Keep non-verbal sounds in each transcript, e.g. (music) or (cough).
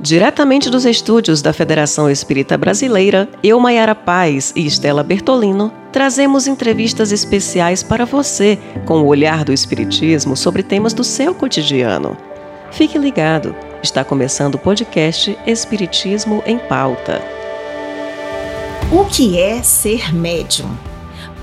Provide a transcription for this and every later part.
Diretamente dos estúdios da Federação Espírita Brasileira, eu, Maiara Paz e Estela Bertolino, trazemos entrevistas especiais para você com o olhar do Espiritismo sobre temas do seu cotidiano. Fique ligado, está começando o podcast Espiritismo em Pauta. O que é ser médium?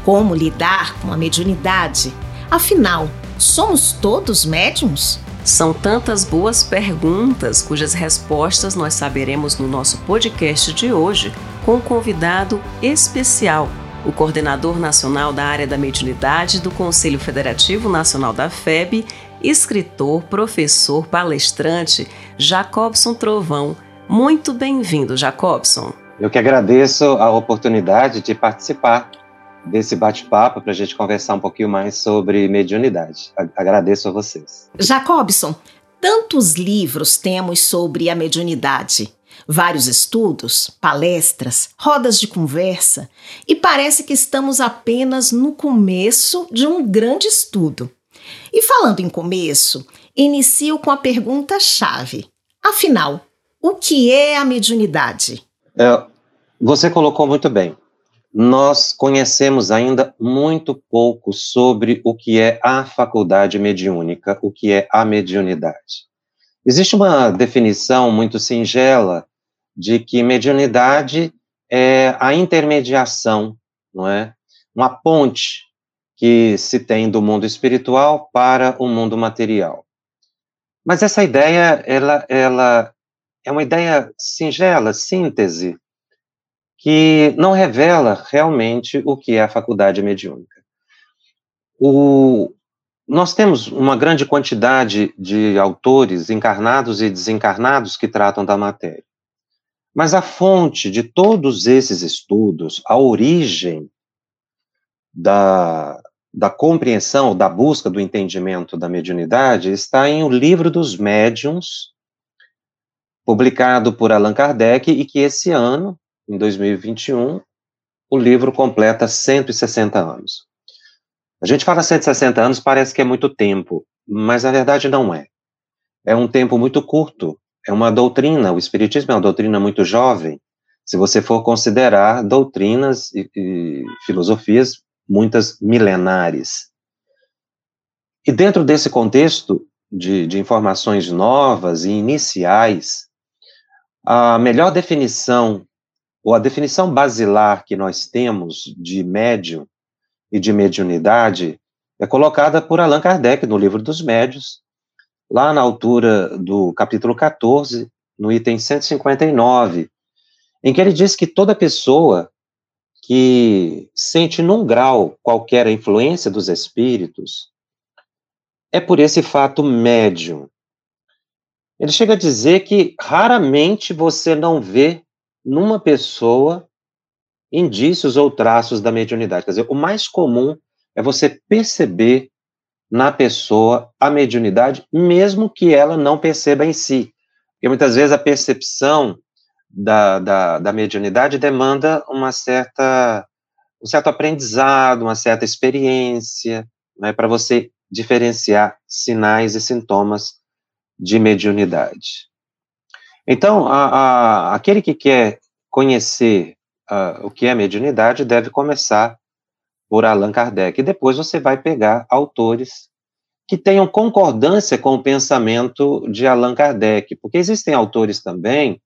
Como lidar com a mediunidade? Afinal, somos todos médiums? São tantas boas perguntas cujas respostas nós saberemos no nosso podcast de hoje com um convidado especial, o coordenador nacional da área da mediunidade do Conselho Federativo Nacional da FEB, escritor, professor, palestrante, Jacobson Trovão. Muito bem-vindo, Jacobson. Eu que agradeço a oportunidade de participar desse bate-papo para a gente conversar um pouquinho mais sobre mediunidade. Agradeço a vocês. Jacobson, tantos livros temos sobre a mediunidade. Vários estudos, palestras, rodas de conversa, e parece que estamos apenas no começo de um grande estudo. E falando em começo, inicio com a pergunta-chave. Afinal, o que é a mediunidade? É, você colocou muito bem nós conhecemos ainda muito pouco sobre o que é a faculdade mediúnica, o que é a mediunidade. Existe uma definição muito singela de que mediunidade é a intermediação, não é? Uma ponte que se tem do mundo espiritual para o mundo material. Mas essa ideia, ela, ela é uma ideia singela, síntese, que não revela realmente o que é a faculdade mediúnica. O, nós temos uma grande quantidade de autores encarnados e desencarnados que tratam da matéria. Mas a fonte de todos esses estudos, a origem da, da compreensão, da busca do entendimento da mediunidade, está em O Livro dos Médiuns, publicado por Allan Kardec, e que esse ano em 2021, o livro completa 160 anos. A gente fala 160 anos, parece que é muito tempo, mas na verdade não é. É um tempo muito curto, é uma doutrina, o Espiritismo é uma doutrina muito jovem, se você for considerar doutrinas e, e filosofias muitas milenares. E dentro desse contexto de, de informações novas e iniciais, a melhor definição ou a definição basilar que nós temos de médium e de mediunidade é colocada por Allan Kardec no livro dos médios, lá na altura do capítulo 14, no item 159, em que ele diz que toda pessoa que sente num grau qualquer a influência dos espíritos é por esse fato médium. Ele chega a dizer que raramente você não vê numa pessoa indícios ou traços da mediunidade. Quer dizer, o mais comum é você perceber na pessoa a mediunidade, mesmo que ela não perceba em si. Porque muitas vezes a percepção da, da, da mediunidade demanda uma certa, um certo aprendizado, uma certa experiência, né, para você diferenciar sinais e sintomas de mediunidade. Então, a, a, aquele que quer conhecer o que é mediunidade deve começar por Allan Kardec. E depois você vai pegar autores que tenham concordância com o pensamento de Allan Kardec, porque existem autores também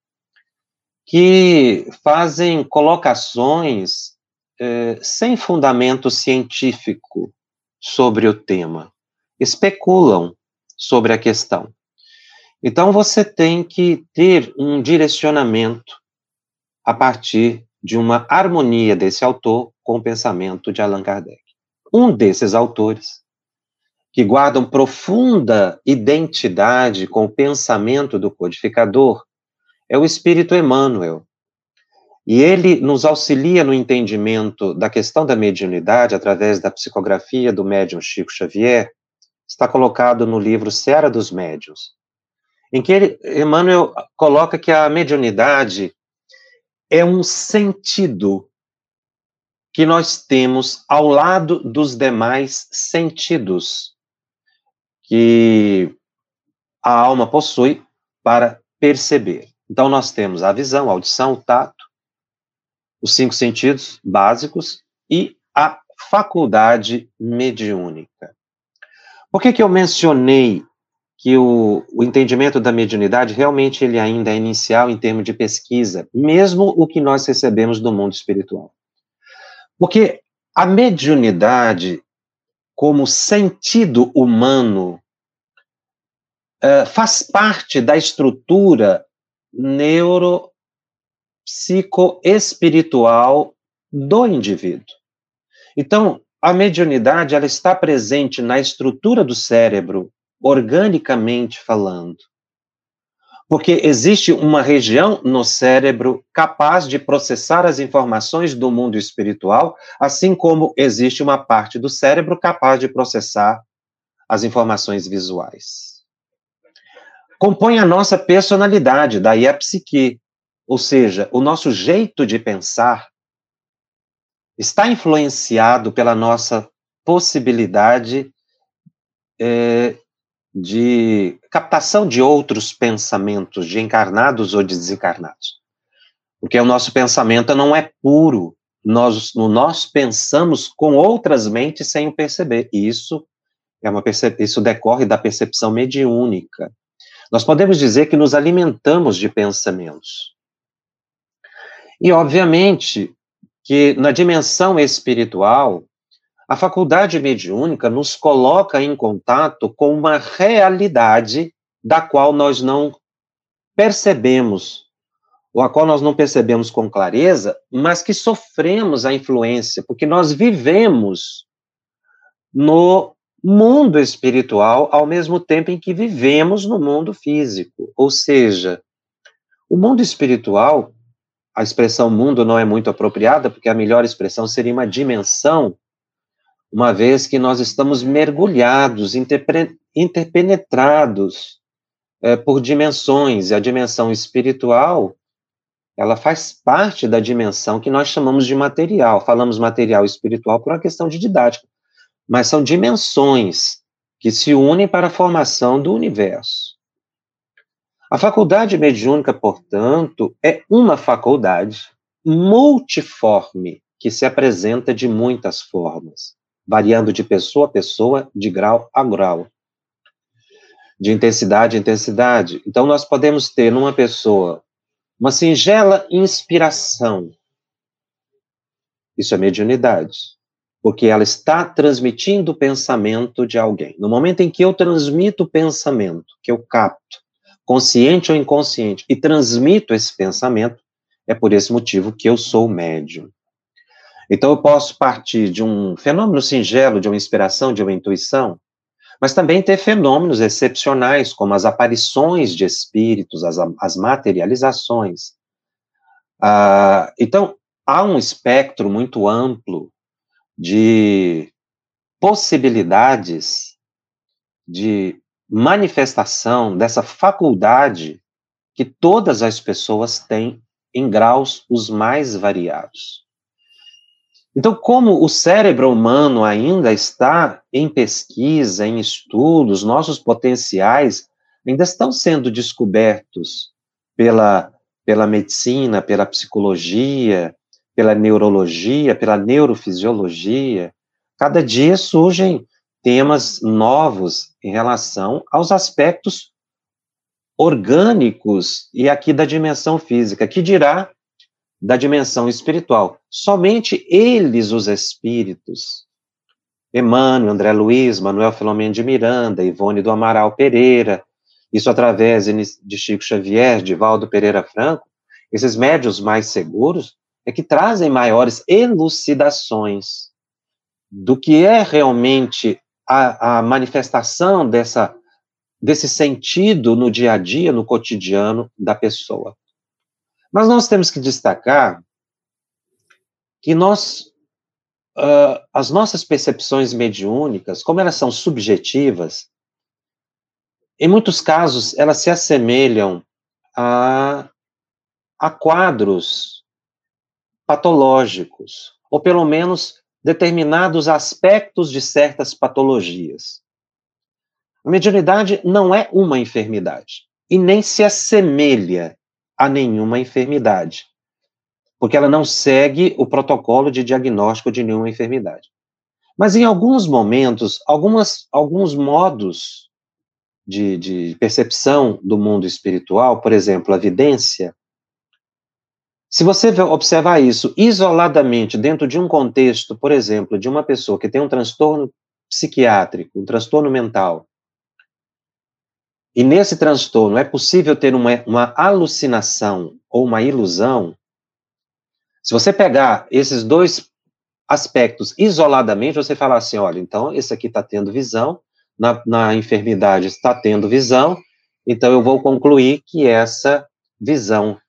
que fazem colocações eh, sem fundamento científico sobre o tema, especulam sobre a questão. Então, você tem que ter um direcionamento a partir de uma harmonia desse autor com o pensamento de Allan Kardec. Um desses autores, que guardam profunda identidade com o pensamento do codificador, é o Espírito Emmanuel. E ele nos auxilia no entendimento da questão da mediunidade através da psicografia do médium Chico Xavier, está colocado no livro Serra dos Médiuns em que Emmanuel coloca que a mediunidade é um sentido que nós temos ao lado dos demais sentidos que a alma possui para perceber. Então, nós temos a visão, a audição, o tato, os cinco sentidos básicos e a faculdade mediúnica. Por que, que eu mencionei que o, o entendimento da mediunidade realmente ele ainda é inicial em termos de pesquisa, mesmo o que nós recebemos do mundo espiritual? Porque a mediunidade, como sentido humano, uh, faz parte da estrutura neuropsicoespiritual do indivíduo. Então, a mediunidade ela está presente na estrutura do cérebro, organicamente falando. Porque existe uma região no cérebro capaz de processar as informações do mundo espiritual, assim como existe uma parte do cérebro capaz de processar as informações visuais. Compõe a nossa personalidade, daí a psique, ou seja, o nosso jeito de pensar está influenciado pela nossa possibilidade é, de captação de outros pensamentos, de encarnados ou de desencarnados. Porque o nosso pensamento não é puro, nós, nós pensamos com outras mentes sem o perceber. Isso, é uma isso decorre da percepção mediúnica. Nós podemos dizer que nos alimentamos de pensamentos. E, obviamente, que na dimensão espiritual, a faculdade mediúnica nos coloca em contato com uma realidade da qual nós não percebemos, ou a qual nós não percebemos com clareza, mas que sofremos a influência, porque nós vivemos no mundo espiritual ao mesmo tempo em que vivemos no mundo físico. Ou seja, o mundo espiritual, a expressão mundo não é muito apropriada, porque a melhor expressão seria uma dimensão uma vez que nós estamos mergulhados, interpenetrados é, por dimensões, e a dimensão espiritual, ela faz parte da dimensão que nós chamamos de material. Falamos material espiritual por uma questão de didática, mas são dimensões que se unem para a formação do universo. A faculdade mediúnica, portanto, é uma faculdade multiforme que se apresenta de muitas formas variando de pessoa a pessoa, de grau a grau, de intensidade a intensidade. Então, nós podemos ter numa pessoa uma singela inspiração. Isso é mediunidade, porque ela está transmitindo o pensamento de alguém. No momento em que eu transmito o pensamento, que eu capto, consciente ou inconsciente, e transmito esse pensamento, é por esse motivo que eu sou médium. Então, eu posso partir de um fenômeno singelo, de uma inspiração, de uma intuição, mas também ter fenômenos excepcionais, como as aparições de espíritos, as, as materializações. Ah, então, há um espectro muito amplo de possibilidades de manifestação dessa faculdade que todas as pessoas têm em graus os mais variados. Então, como o cérebro humano ainda está em pesquisa, em estudos, nossos potenciais ainda estão sendo descobertos pela, pela medicina, pela psicologia, pela neurologia, pela neurofisiologia. Cada dia surgem temas novos em relação aos aspectos orgânicos e aqui da dimensão física, que dirá da dimensão espiritual. Somente eles, os espíritos, Emmanuel, André Luiz, Manuel Filomeno de Miranda, Ivone do Amaral Pereira, isso através de Chico Xavier, de Valdo Pereira Franco, esses médios mais seguros é que trazem maiores elucidações do que é realmente a, a manifestação dessa, desse sentido no dia a dia, no cotidiano da pessoa. Mas nós temos que destacar que nós, uh, as nossas percepções mediúnicas, como elas são subjetivas, em muitos casos elas se assemelham a, a quadros patológicos, ou pelo menos determinados aspectos de certas patologias. A mediunidade não é uma enfermidade e nem se assemelha a nenhuma enfermidade, porque ela não segue o protocolo de diagnóstico de nenhuma enfermidade. Mas em alguns momentos, algumas, alguns modos de, de percepção do mundo espiritual, por exemplo, a vidência, se você observar isso isoladamente dentro de um contexto, por exemplo, de uma pessoa que tem um transtorno psiquiátrico, um transtorno mental, e nesse transtorno é possível ter uma, uma alucinação ou uma ilusão, se você pegar esses dois aspectos isoladamente, você fala assim, olha, então esse aqui está tendo visão, na, na enfermidade está tendo visão, então eu vou concluir que essa visão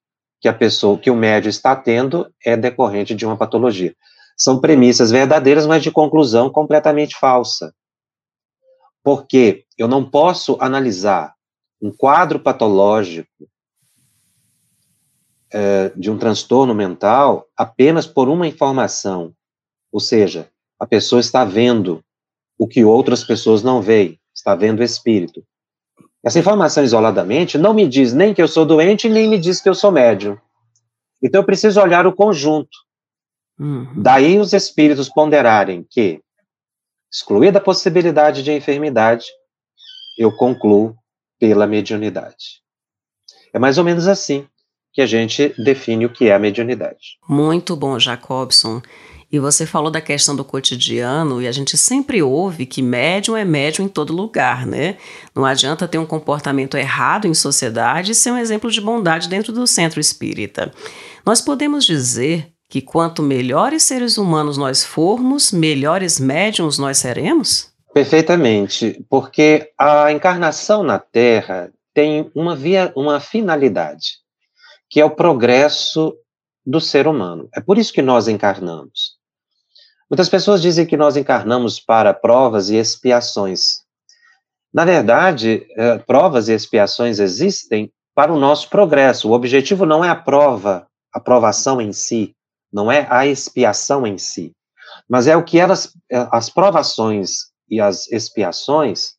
que a pessoa, que o médio está tendo é decorrente de uma patologia. São premissas verdadeiras, mas de conclusão completamente falsa. Porque eu não posso analisar um quadro patológico é, de um transtorno mental apenas por uma informação. Ou seja, a pessoa está vendo o que outras pessoas não veem, está vendo o espírito. Essa informação isoladamente não me diz nem que eu sou doente, nem me diz que eu sou médium. Então eu preciso olhar o conjunto. Uhum. Daí os espíritos ponderarem que, excluída a possibilidade de enfermidade, eu concluo pela mediunidade. É mais ou menos assim que a gente define o que é a mediunidade. Muito bom, Jacobson. E você falou da questão do cotidiano, e a gente sempre ouve que médium é médium em todo lugar, né? Não adianta ter um comportamento errado em sociedade e ser um exemplo de bondade dentro do centro espírita. Nós podemos dizer que quanto melhores seres humanos nós formos, melhores médiums nós seremos? Perfeitamente, porque a encarnação na Terra tem uma, via, uma finalidade, que é o progresso do ser humano. É por isso que nós encarnamos. Muitas pessoas dizem que nós encarnamos para provas e expiações. Na verdade, eh, provas e expiações existem para o nosso progresso. O objetivo não é a prova, a provação em si, não é a expiação em si, mas é o que elas, eh, as provações e as expiações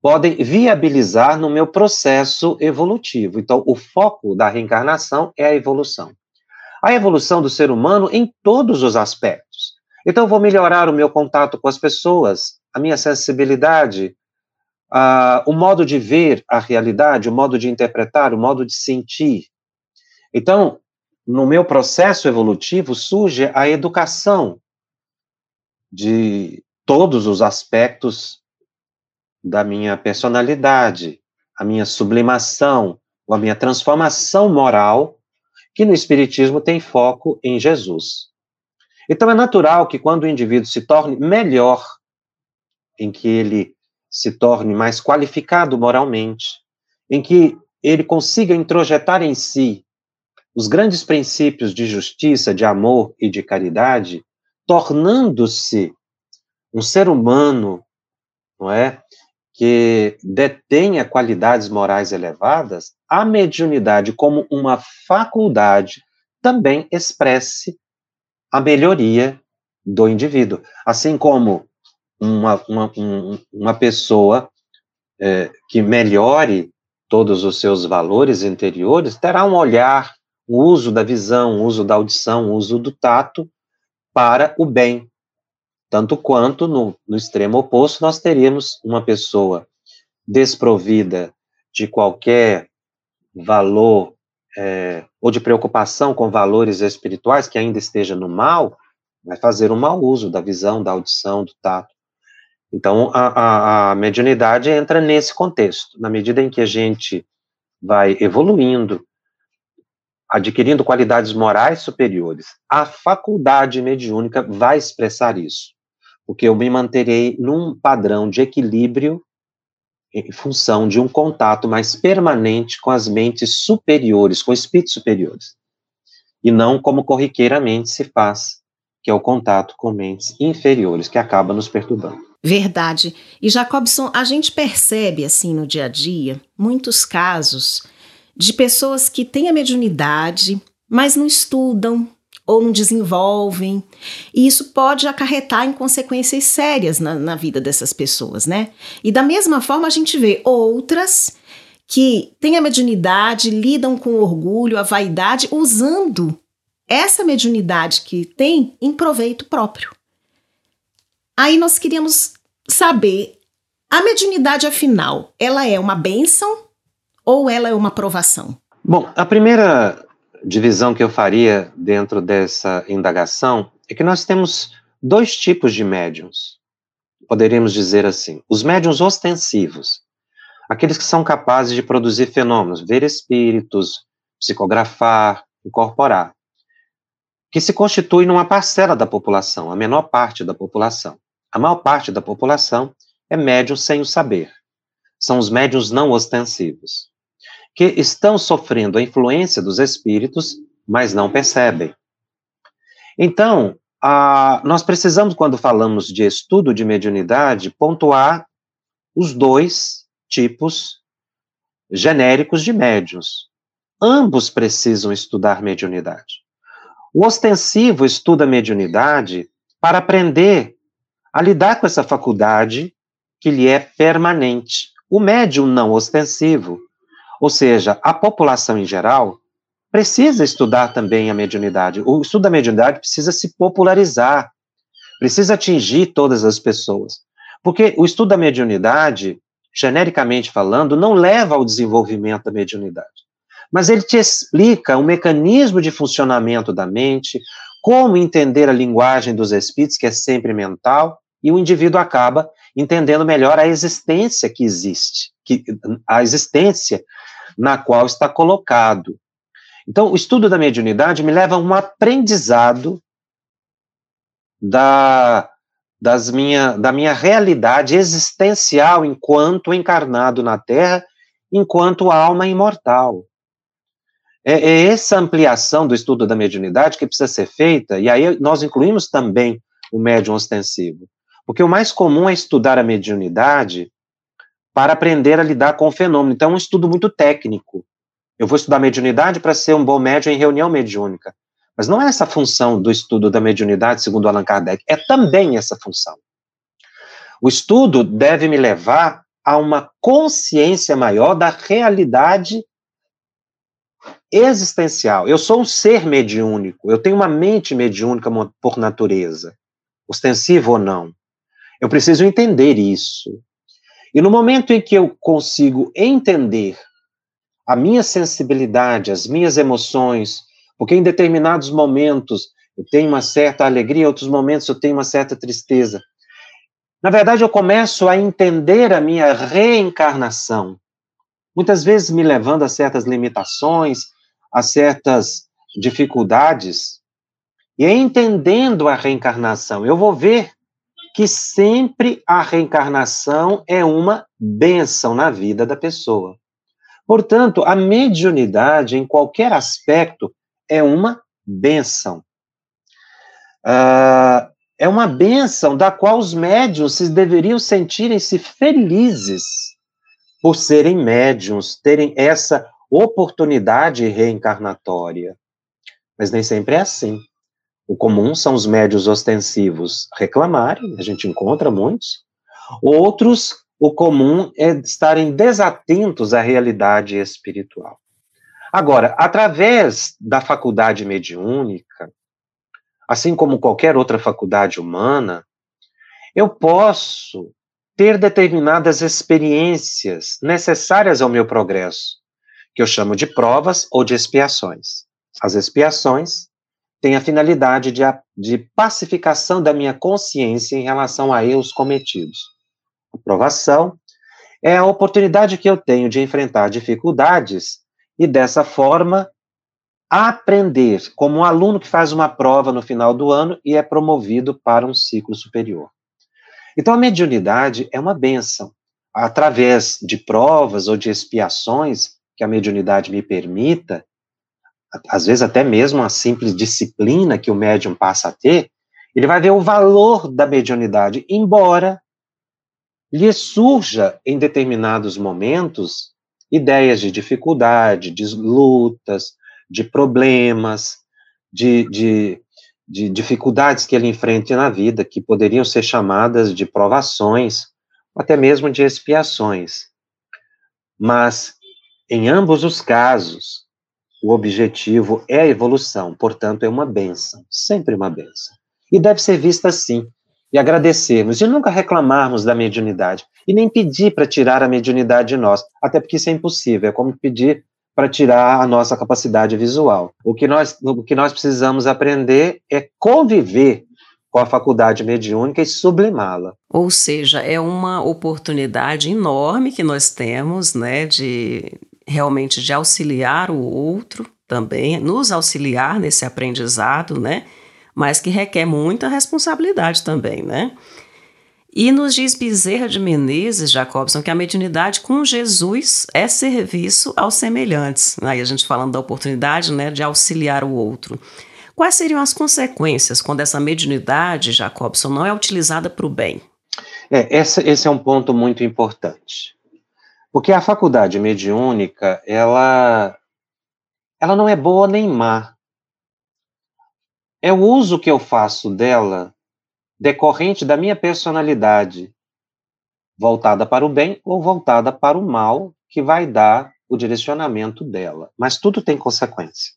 podem viabilizar no meu processo evolutivo. Então, o foco da reencarnação é a evolução. A evolução do ser humano em todos os aspectos. Então, eu vou melhorar o meu contato com as pessoas, a minha sensibilidade, o modo de ver a realidade, o modo de interpretar, o modo de sentir. Então, no meu processo evolutivo surge a educação de todos os aspectos da minha personalidade, a minha sublimação, ou a minha transformação moral, que no Espiritismo tem foco em Jesus. Então é natural que quando o indivíduo se torne melhor, em que ele se torne mais qualificado moralmente, em que ele consiga introjetar em si os grandes princípios de justiça, de amor e de caridade, tornando-se um ser humano, não é, que detenha qualidades morais elevadas, a mediunidade como uma faculdade também expresse a melhoria do indivíduo. Assim como uma, uma, uma pessoa é, que melhore todos os seus valores interiores terá um olhar, o uso da visão, o uso da audição, o uso do tato para o bem. Tanto quanto no, no extremo oposto nós teríamos uma pessoa desprovida de qualquer valor é, ou de preocupação com valores espirituais que ainda esteja no mal, vai fazer um mau uso da visão, da audição, do tato. Então, a, a, a mediunidade entra nesse contexto. Na medida em que a gente vai evoluindo, adquirindo qualidades morais superiores, a faculdade mediúnica vai expressar isso. Porque eu me manterei num padrão de equilíbrio em função de um contato mais permanente com as mentes superiores, com espíritos superiores, e não como corriqueiramente se faz, que é o contato com mentes inferiores, que acaba nos perturbando. Verdade. E Jacobson, a gente percebe assim no dia a dia muitos casos de pessoas que têm a mediunidade, mas não estudam, ou não desenvolvem. E isso pode acarretar em consequências sérias na, na vida dessas pessoas, né? E da mesma forma a gente vê outras que têm a mediunidade, lidam com orgulho, a vaidade, usando essa mediunidade que tem em proveito próprio. Aí nós queríamos saber, a mediunidade afinal, ela é uma bênção ou ela é uma provação? Bom, a primeira divisão que eu faria dentro dessa indagação é que nós temos dois tipos de médiums. Poderíamos dizer assim: os médiums ostensivos, aqueles que são capazes de produzir fenômenos, ver espíritos, psicografar, incorporar, que se constitui numa parcela da população, a menor parte da população. A maior parte da população é médium sem o saber. São os médiums não ostensivos que estão sofrendo a influência dos espíritos, mas não percebem. Então, a, nós precisamos, quando falamos de estudo de mediunidade, pontuar os dois tipos genéricos de médios. Ambos precisam estudar mediunidade. O ostensivo estuda mediunidade para aprender a lidar com essa faculdade que lhe é permanente. O médium não ostensivo ou seja, a população em geral precisa estudar também a mediunidade. O estudo da mediunidade precisa se popularizar, precisa atingir todas as pessoas. Porque o estudo da mediunidade, genericamente falando, não leva ao desenvolvimento da mediunidade. Mas ele te explica o mecanismo de funcionamento da mente, como entender a linguagem dos espíritos, que é sempre mental, e o indivíduo acaba entendendo melhor a existência que existe, que, a existência na qual está colocado. Então, o estudo da mediunidade me leva a um aprendizado da, das minha, da minha realidade existencial enquanto encarnado na Terra, enquanto alma imortal. É, é essa ampliação do estudo da mediunidade que precisa ser feita, e aí nós incluímos também o médium ostensivo. Porque o mais comum é estudar a mediunidade para aprender a lidar com o fenômeno. Então, é um estudo muito técnico. Eu vou estudar mediunidade para ser um bom médium em reunião mediúnica. Mas não é essa a função do estudo da mediunidade, segundo Allan Kardec. É também essa função. O estudo deve me levar a uma consciência maior da realidade existencial. Eu sou um ser mediúnico, eu tenho uma mente mediúnica por natureza, ostensivo ou não. Eu preciso entender isso. E no momento em que eu consigo entender a minha sensibilidade, as minhas emoções, porque em determinados momentos eu tenho uma certa alegria, em outros momentos eu tenho uma certa tristeza. Na verdade, eu começo a entender a minha reencarnação, muitas vezes me levando a certas limitações, a certas dificuldades. E entendendo a reencarnação, eu vou ver que sempre a reencarnação é uma benção na vida da pessoa. Portanto, a mediunidade, em qualquer aspecto, é uma benção. Uh, é uma benção da qual os médiuns deveriam sentirem-se felizes por serem médiuns, terem essa oportunidade reencarnatória. Mas nem sempre é assim. O comum são os médios ostensivos reclamarem, a gente encontra muitos. Outros, o comum é estarem desatentos à realidade espiritual. Agora, através da faculdade mediúnica, assim como qualquer outra faculdade humana, eu posso ter determinadas experiências necessárias ao meu progresso, que eu chamo de provas ou de expiações. As expiações tem a finalidade de, de pacificação da minha consciência em relação a erros cometidos. A provação é a oportunidade que eu tenho de enfrentar dificuldades e, dessa forma, aprender como um aluno que faz uma prova no final do ano e é promovido para um ciclo superior. Então, a mediunidade é uma benção. Através de provas ou de expiações que a mediunidade me permita, às vezes até mesmo a simples disciplina que o médium passa a ter, ele vai ver o valor da mediunidade, embora lhe surja em determinados momentos ideias de dificuldade, de lutas, de problemas, de, de, de dificuldades que ele enfrente na vida, que poderiam ser chamadas de provações, até mesmo de expiações. Mas Em ambos os casos, o objetivo é a evolução, portanto, é uma benção, sempre uma benção. E deve ser vista assim, e agradecermos, e nunca reclamarmos da mediunidade, e nem pedir para tirar a mediunidade de nós, até porque isso é impossível, é como pedir para tirar a nossa capacidade visual. O que, nós, o que nós precisamos aprender é conviver com a faculdade mediúnica e sublimá-la. Ou seja, é uma oportunidade enorme que nós temos, né, de realmente de auxiliar o outro também, nos auxiliar nesse aprendizado, né, mas que requer muita responsabilidade também, né? E nos diz Bezerra de Menezes, Jacobson, que a mediunidade com Jesus é serviço aos semelhantes. Aí a gente falando da oportunidade né, de auxiliar o outro. Quais seriam as consequências quando essa mediunidade, Jacobson, não é utilizada para o bem? É, esse, esse é um ponto muito importante. Porque a faculdade mediúnica, ela, ela não é boa nem má. É o uso que eu faço dela decorrente da minha personalidade, voltada para o bem ou voltada para o mal, que vai dar o direcionamento dela. Mas tudo tem consequência.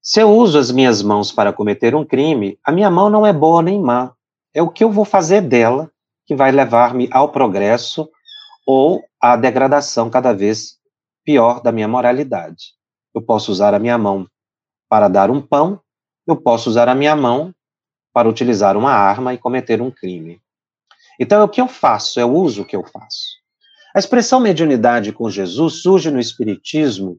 Se eu uso as minhas mãos para cometer um crime, a minha mão não é boa nem má. É o que eu vou fazer dela que vai levar-me ao progresso ou à degradação cada vez pior da minha moralidade. Eu posso usar a minha mão para dar um pão, eu posso usar a minha mão para utilizar uma arma e cometer um crime. Então, é o que eu faço, é o uso que eu faço. A expressão mediunidade com Jesus surge no Espiritismo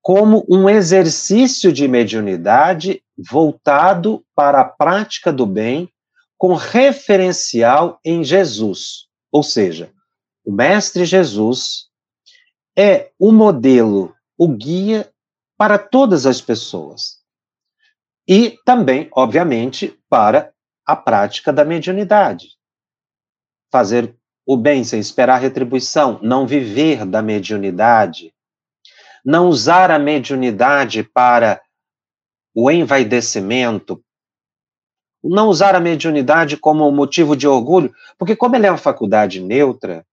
como um exercício de mediunidade voltado para a prática do bem com referencial em Jesus. Ou seja, o Mestre Jesus é o modelo, o guia para todas as pessoas. E também, obviamente, para a prática da mediunidade. Fazer o bem sem esperar retribuição, não viver da mediunidade, não usar a mediunidade para o envaidecimento, não usar a mediunidade como motivo de orgulho, porque como ela é uma faculdade neutra,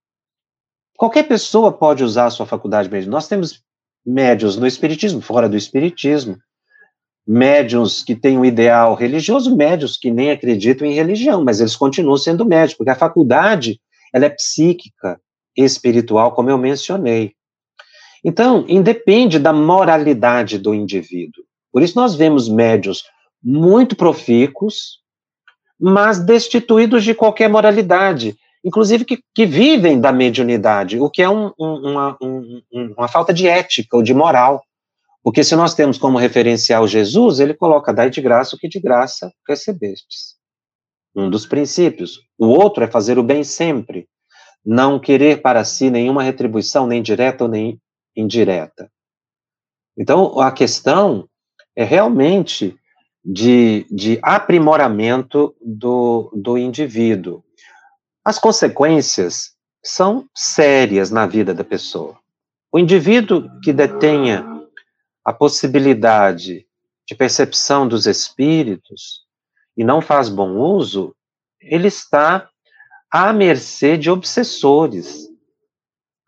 qualquer pessoa pode usar a sua faculdade mediúnica. Nós temos médios no espiritismo, fora do espiritismo, médios que têm um ideal religioso, médios que nem acreditam em religião, mas eles continuam sendo médios, porque a faculdade ela é psíquica, espiritual, como eu mencionei. Então, independe da moralidade do indivíduo. Por isso nós vemos médios muito profícuos, mas destituídos de qualquer moralidade, inclusive que, que vivem da mediunidade, o que é um, um, uma, um, uma falta de ética ou de moral. Porque se nós temos como referencial Jesus, ele coloca, dai de graça o que de graça recebestes. Um dos princípios. O outro é fazer o bem sempre. Não querer para si nenhuma retribuição, nem direta ou nem indireta. Então, a questão é realmente de, de aprimoramento do, do indivíduo. As consequências são sérias na vida da pessoa. O indivíduo que detenha a possibilidade de percepção dos espíritos e não faz bom uso, ele está à mercê de obsessores,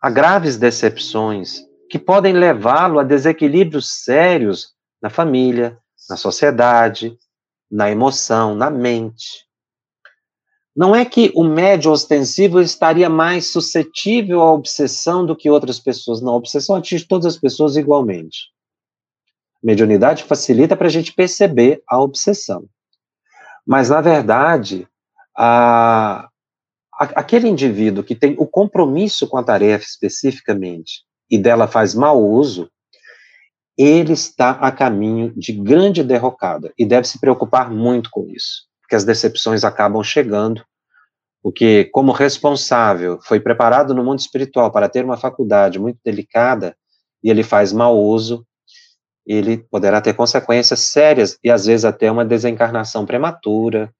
a graves decepções que podem levá-lo a desequilíbrios sérios na família, na sociedade, na emoção, na mente. Não é que o médio ostensivo estaria mais suscetível à obsessão do que outras pessoas. Não, a obsessão atinge todas as pessoas igualmente. Mediunidade facilita para a gente perceber a obsessão. Mas, na verdade, a, a, aquele indivíduo que tem o compromisso com a tarefa especificamente e dela faz mau uso, ele está a caminho de grande derrocada e deve se preocupar muito com isso, porque as decepções acabam chegando, porque, como responsável, foi preparado no mundo espiritual para ter uma faculdade muito delicada e ele faz mau uso, ele poderá ter consequências sérias e às vezes até uma desencarnação prematura,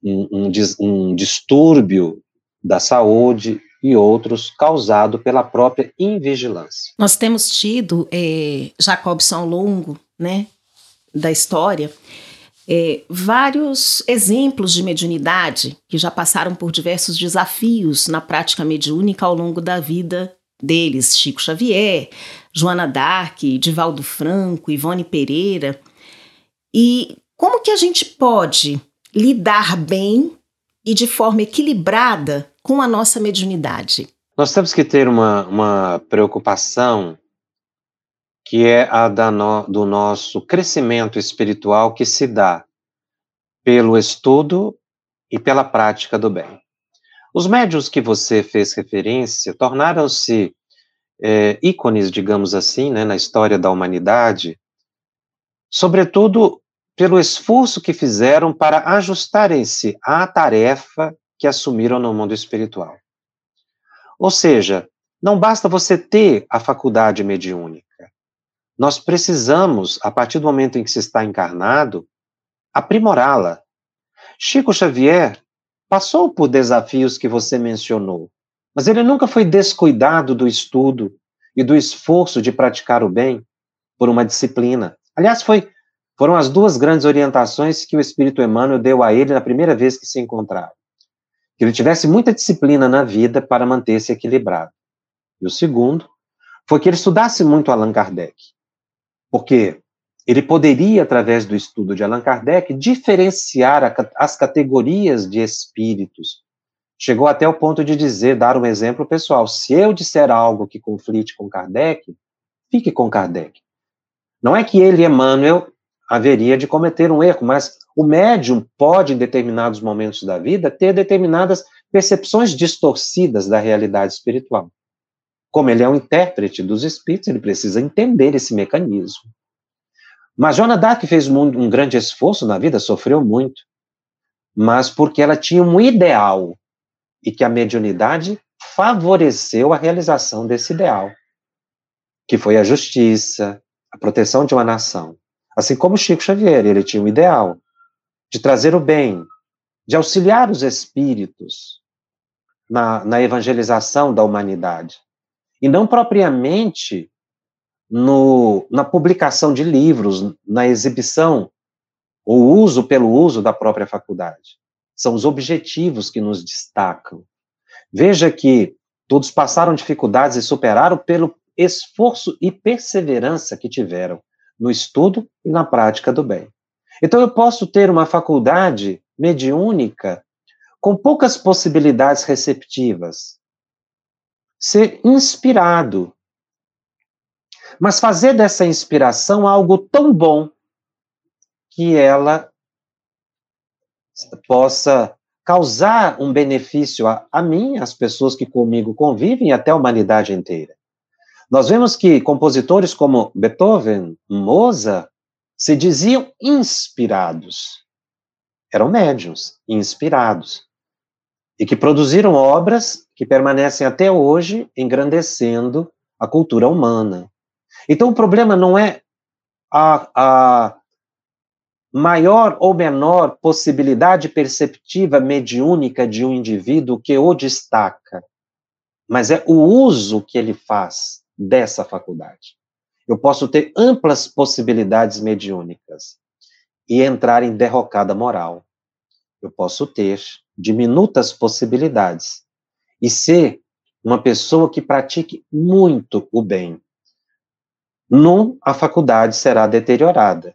um, um, um distúrbio da saúde e outros causado pela própria invigilância. Nós temos tido, é, Jacobson ao longo né, da história, é, vários exemplos de mediunidade que já passaram por diversos desafios na prática mediúnica ao longo da vida deles Chico Xavier, Joana Dark, Divaldo Franco, Ivone Pereira. E como que a gente pode lidar bem e de forma equilibrada com a nossa mediunidade? Nós temos que ter uma, uma preocupação que é a no, do nosso crescimento espiritual que se dá pelo estudo e pela prática do bem. Os médios que você fez referência tornaram-se é, ícones, digamos assim, né, na história da humanidade, sobretudo pelo esforço que fizeram para ajustarem-se à tarefa que assumiram no mundo espiritual. Ou seja, não basta você ter a faculdade mediúnica. Nós precisamos, a partir do momento em que se está encarnado, aprimorá-la. Chico Xavier passou por desafios que você mencionou, mas ele nunca foi descuidado do estudo e do esforço de praticar o bem por uma disciplina. Aliás, foi, foram as duas grandes orientações que o Espírito Emmanuel deu a ele na primeira vez que se encontraram. Que ele tivesse muita disciplina na vida para manter-se equilibrado. E o segundo foi que ele estudasse muito Allan Kardec. Porque ele poderia, através do estudo de Allan Kardec, diferenciar a, as categorias de espíritos chegou até o ponto de dizer, dar um exemplo pessoal, se eu disser algo que conflite com Kardec, fique com Kardec. Não é que ele, Emmanuel, haveria de cometer um erro, mas o médium pode, em determinados momentos da vida, ter determinadas percepções distorcidas da realidade espiritual. Como ele é um intérprete dos espíritos, ele precisa entender esse mecanismo. Mas Joana Dark fez um, um grande esforço na vida, sofreu muito, mas porque ela tinha um ideal, e que a mediunidade favoreceu a realização desse ideal, que foi a justiça, a proteção de uma nação. Assim como Chico Xavier, ele tinha um ideal de trazer o bem, de auxiliar os espíritos na, na evangelização da humanidade. E não propriamente no, na publicação de livros, na exibição, ou uso pelo uso da própria faculdade. São os objetivos que nos destacam. Veja que todos passaram dificuldades e superaram pelo esforço e perseverança que tiveram no estudo e na prática do bem. Então eu posso ter uma faculdade mediúnica com poucas possibilidades receptivas, ser inspirado, mas fazer dessa inspiração algo tão bom que ela possa causar um benefício a, a mim, às pessoas que comigo convivem e até a humanidade inteira. Nós vemos que compositores como Beethoven, Mozart, se diziam inspirados. Eram médiums, inspirados. E que produziram obras que permanecem até hoje engrandecendo a cultura humana. Então o problema não é a, a maior ou menor possibilidade perceptiva mediúnica de um indivíduo que o destaca, mas é o uso que ele faz dessa faculdade. Eu posso ter amplas possibilidades mediúnicas e entrar em derrocada moral. Eu posso ter diminutas possibilidades e ser uma pessoa que pratique muito o bem. Num, a faculdade será deteriorada.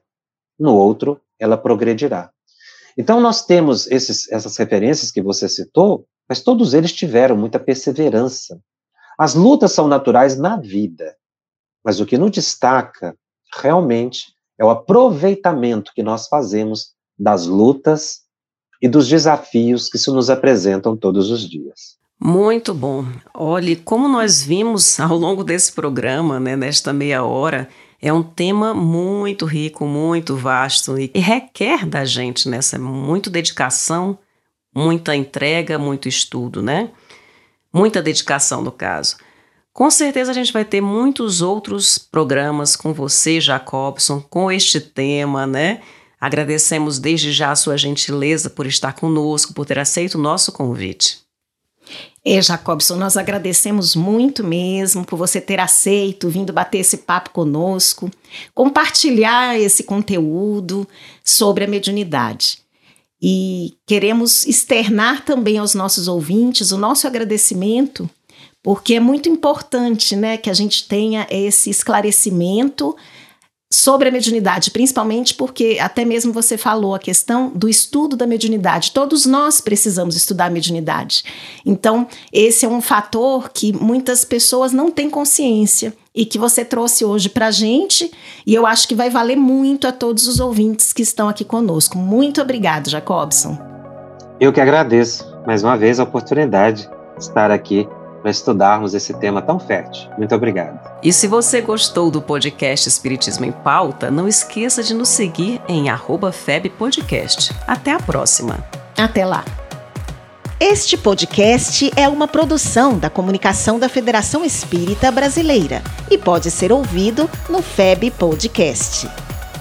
No outro, ela progredirá. Então, nós temos esses, essas referências que você citou, mas todos eles tiveram muita perseverança. As lutas são naturais na vida, mas o que nos destaca realmente é o aproveitamento que nós fazemos das lutas e dos desafios que se nos apresentam todos os dias. Muito bom. Olhe, como nós vimos (laughs) ao longo desse programa, né, nesta meia hora, é um tema muito rico, muito vasto e requer da gente nessa muito dedicação, muita entrega, muito estudo, né? Muita dedicação no caso. Com certeza a gente vai ter muitos outros programas com você, Jacobson, com este tema, né? Agradecemos desde já a sua gentileza por estar conosco, por ter aceito o nosso convite. É, Jacobson, nós agradecemos muito mesmo por você ter aceito, vindo bater esse papo conosco, compartilhar esse conteúdo sobre a mediunidade. E queremos externar também aos nossos ouvintes o nosso agradecimento porque é muito importante, né, que a gente tenha esse esclarecimento sobre a mediunidade, principalmente porque até mesmo você falou a questão do estudo da mediunidade. Todos nós precisamos estudar a mediunidade. Então, esse é um fator que muitas pessoas não têm consciência e que você trouxe hoje para a gente, e eu acho que vai valer muito a todos os ouvintes que estão aqui conosco. Muito obrigado, Jacobson. Eu que agradeço mais uma vez a oportunidade de estar aqui para estudarmos esse tema tão fértil. Muito obrigado. E se você gostou do podcast Espiritismo em Pauta, não esqueça de nos seguir em @febpodcast. Até a próxima. Até lá. Este podcast é uma produção da Comunicação da Federação Espírita Brasileira e pode ser ouvido no FEB Podcast.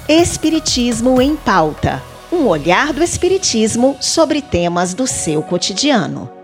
Espiritismo em Pauta um olhar do Espiritismo sobre temas do seu cotidiano.